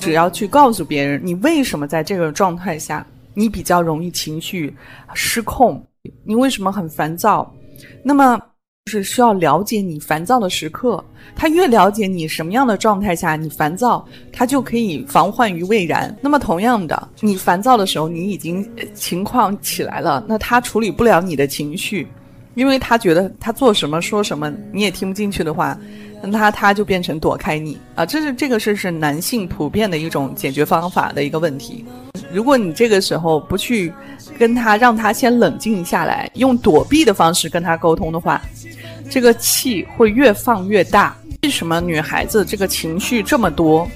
只要去告诉别人，你为什么在这个状态下，你比较容易情绪失控，你为什么很烦躁，那么就是需要了解你烦躁的时刻。他越了解你什么样的状态下你烦躁，他就可以防患于未然。那么同样的，你烦躁的时候，你已经情况起来了，那他处理不了你的情绪，因为他觉得他做什么说什么你也听不进去的话。那他他就变成躲开你啊，这是这个事是男性普遍的一种解决方法的一个问题。如果你这个时候不去跟他让他先冷静下来，用躲避的方式跟他沟通的话，这个气会越放越大。为什么女孩子这个情绪这么多？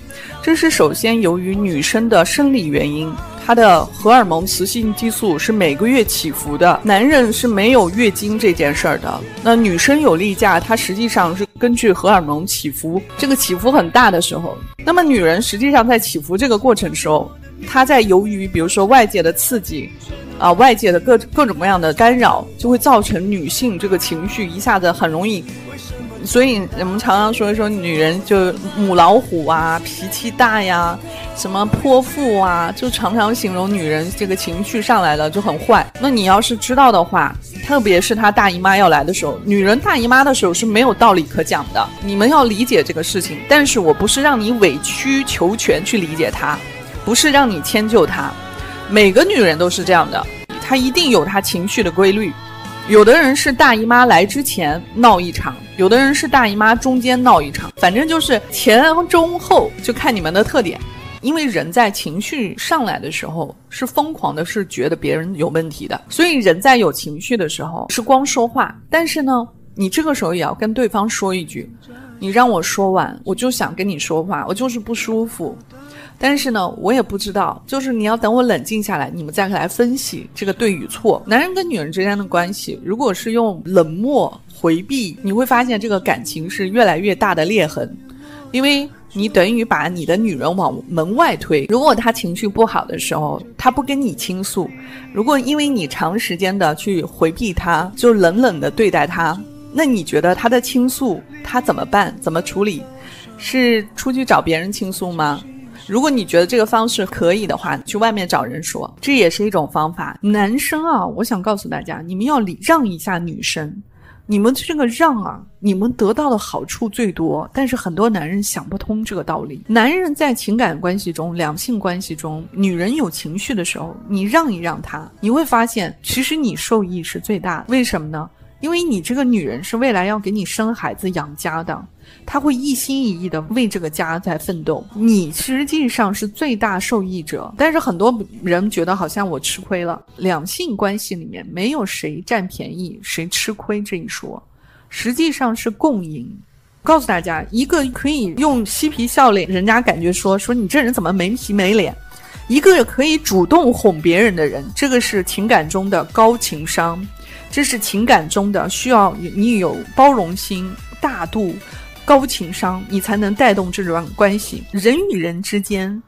这是首先由于女生的生理原因。她的荷尔蒙雌性激素是每个月起伏的，男人是没有月经这件事儿的。那女生有例假，她实际上是根据荷尔蒙起伏，这个起伏很大的时候，那么女人实际上在起伏这个过程时候，她在由于比如说外界的刺激，啊，外界的各各种各样的干扰，就会造成女性这个情绪一下子很容易。所以我们常常说一说女人就母老虎啊，脾气大呀，什么泼妇啊，就常常形容女人这个情绪上来了就很坏。那你要是知道的话，特别是她大姨妈要来的时候，女人大姨妈的时候是没有道理可讲的。你们要理解这个事情，但是我不是让你委曲求全去理解她，不是让你迁就她。每个女人都是这样的，她一定有她情绪的规律。有的人是大姨妈来之前闹一场，有的人是大姨妈中间闹一场，反正就是前中后，就看你们的特点。因为人在情绪上来的时候是疯狂的，是觉得别人有问题的，所以人在有情绪的时候是光说话，但是呢，你这个时候也要跟对方说一句：“你让我说完，我就想跟你说话，我就是不舒服。”但是呢，我也不知道，就是你要等我冷静下来，你们再来分析这个对与错。男人跟女人之间的关系，如果是用冷漠回避，你会发现这个感情是越来越大的裂痕，因为你等于把你的女人往门外推。如果她情绪不好的时候，她不跟你倾诉；如果因为你长时间的去回避她，就冷冷的对待她，那你觉得她的倾诉她怎么办？怎么处理？是出去找别人倾诉吗？如果你觉得这个方式可以的话，去外面找人说，这也是一种方法。男生啊，我想告诉大家，你们要礼让一下女生。你们这个让啊，你们得到的好处最多，但是很多男人想不通这个道理。男人在情感关系中、两性关系中，女人有情绪的时候，你让一让她，你会发现，其实你受益是最大的。为什么呢？因为你这个女人是未来要给你生孩子养家的，她会一心一意的为这个家在奋斗，你实际上是最大受益者。但是很多人觉得好像我吃亏了。两性关系里面没有谁占便宜谁吃亏这一说，实际上是共赢。告诉大家，一个可以用嬉皮笑脸，人家感觉说说你这人怎么没皮没脸；一个可以主动哄别人的人，这个是情感中的高情商。这是情感中的需要你有包容心、大度、高情商，你才能带动这段关系。人与人之间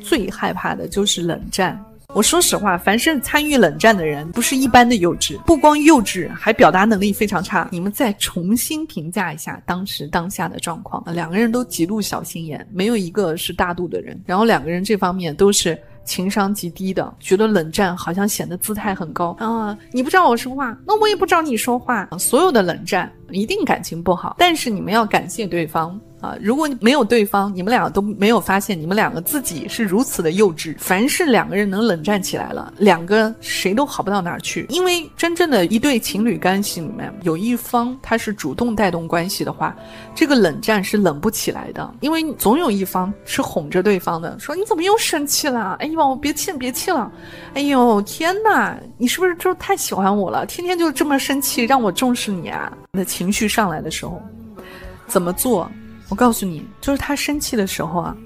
最害怕的就是冷战。我说实话，凡是参与冷战的人，不是一般的幼稚，不光幼稚，还表达能力非常差。你们再重新评价一下当时当下的状况，两个人都极度小心眼，没有一个是大度的人，然后两个人这方面都是。情商极低的，觉得冷战好像显得姿态很高啊！你不知道我说话，那我也不知道你说话。所有的冷战一定感情不好，但是你们要感谢对方。啊，如果没有对方，你们俩都没有发现，你们两个自己是如此的幼稚。凡是两个人能冷战起来了，两个谁都好不到哪儿去。因为真正的一对情侣关系里面，有一方他是主动带动关系的话，这个冷战是冷不起来的。因为总有一方是哄着对方的，说你怎么又生气了？哎呦，别气，别气了！哎呦，天哪，你是不是就太喜欢我了？天天就这么生气，让我重视你啊？那情绪上来的时候，怎么做？我告诉你，就是他生气的时候啊，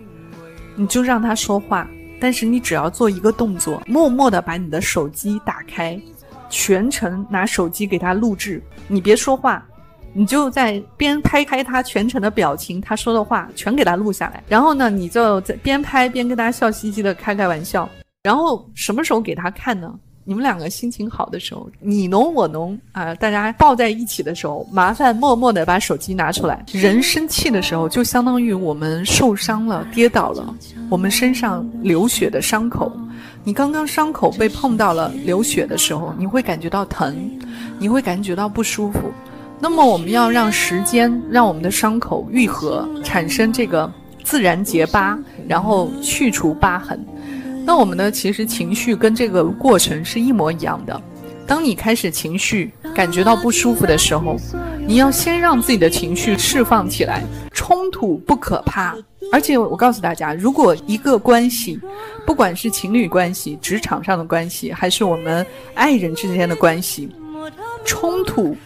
你就让他说话，但是你只要做一个动作，默默的把你的手机打开，全程拿手机给他录制，你别说话。你就在边拍开他全程的表情，他说的话全给他录下来，然后呢，你就在边拍边跟他笑嘻嘻的开开玩笑，然后什么时候给他看呢？你们两个心情好的时候，你侬我侬啊，大家抱在一起的时候，麻烦默默的把手机拿出来。人生气的时候，就相当于我们受伤了、跌倒了，我们身上流血的伤口。你刚刚伤口被碰到了流血的时候，你会感觉到疼，你会感觉到不舒服。那么我们要让时间让我们的伤口愈合，产生这个自然结疤，然后去除疤痕。那我们呢？其实情绪跟这个过程是一模一样的。当你开始情绪感觉到不舒服的时候，你要先让自己的情绪释放起来。冲突不可怕，而且我告诉大家，如果一个关系，不管是情侣关系、职场上的关系，还是我们爱人之间的关系，冲突。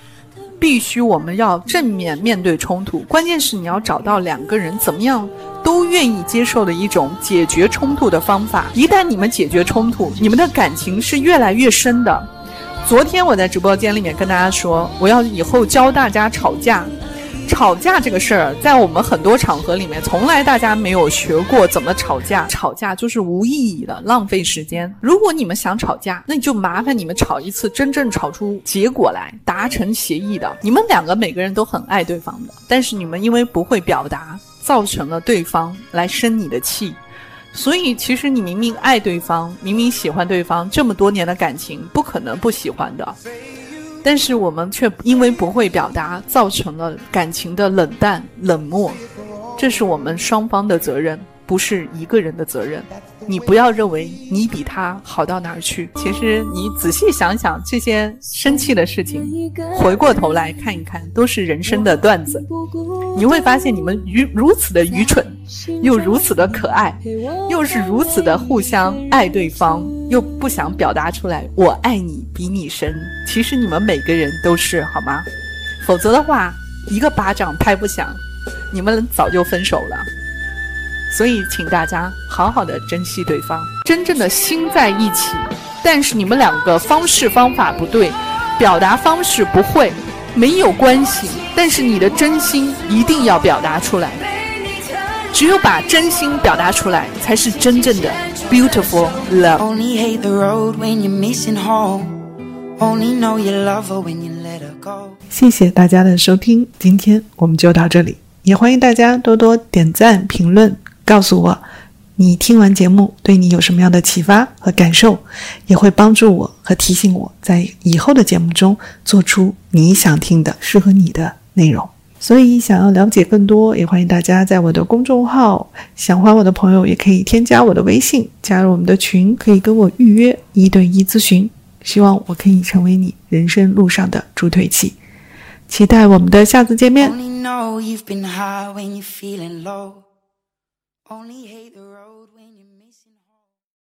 必须我们要正面面对冲突，关键是你要找到两个人怎么样都愿意接受的一种解决冲突的方法。一旦你们解决冲突，你们的感情是越来越深的。昨天我在直播间里面跟大家说，我要以后教大家吵架。吵架这个事儿，在我们很多场合里面，从来大家没有学过怎么吵架。吵架就是无意义的，浪费时间。如果你们想吵架，那你就麻烦你们吵一次，真正吵出结果来，达成协议的。你们两个每个人都很爱对方的，但是你们因为不会表达，造成了对方来生你的气。所以，其实你明明爱对方，明明喜欢对方，这么多年的感情，不可能不喜欢的。但是我们却因为不会表达，造成了感情的冷淡冷漠，这是我们双方的责任，不是一个人的责任。你不要认为你比他好到哪儿去，其实你仔细想想这些生气的事情，回过头来看一看，都是人生的段子。你会发现你们愚如此的愚蠢，又如此的可爱，又是如此的互相爱对方。又不想表达出来，我爱你比你深。其实你们每个人都是好吗？否则的话，一个巴掌拍不响，你们早就分手了。所以，请大家好好的珍惜对方，真正的心在一起。但是你们两个方式方法不对，表达方式不会，没有关系。但是你的真心一定要表达出来。只有把真心表达出来，才是真正的 beautiful love。谢谢大家的收听，今天我们就到这里，也欢迎大家多多点赞、评论，告诉我你听完节目对你有什么样的启发和感受，也会帮助我和提醒我在以后的节目中做出你想听的、适合你的内容。所以，想要了解更多，也欢迎大家在我的公众号“想欢我的朋友”也可以添加我的微信，加入我们的群，可以跟我预约一对一咨询。希望我可以成为你人生路上的助推器，期待我们的下次见面。Only hate the road.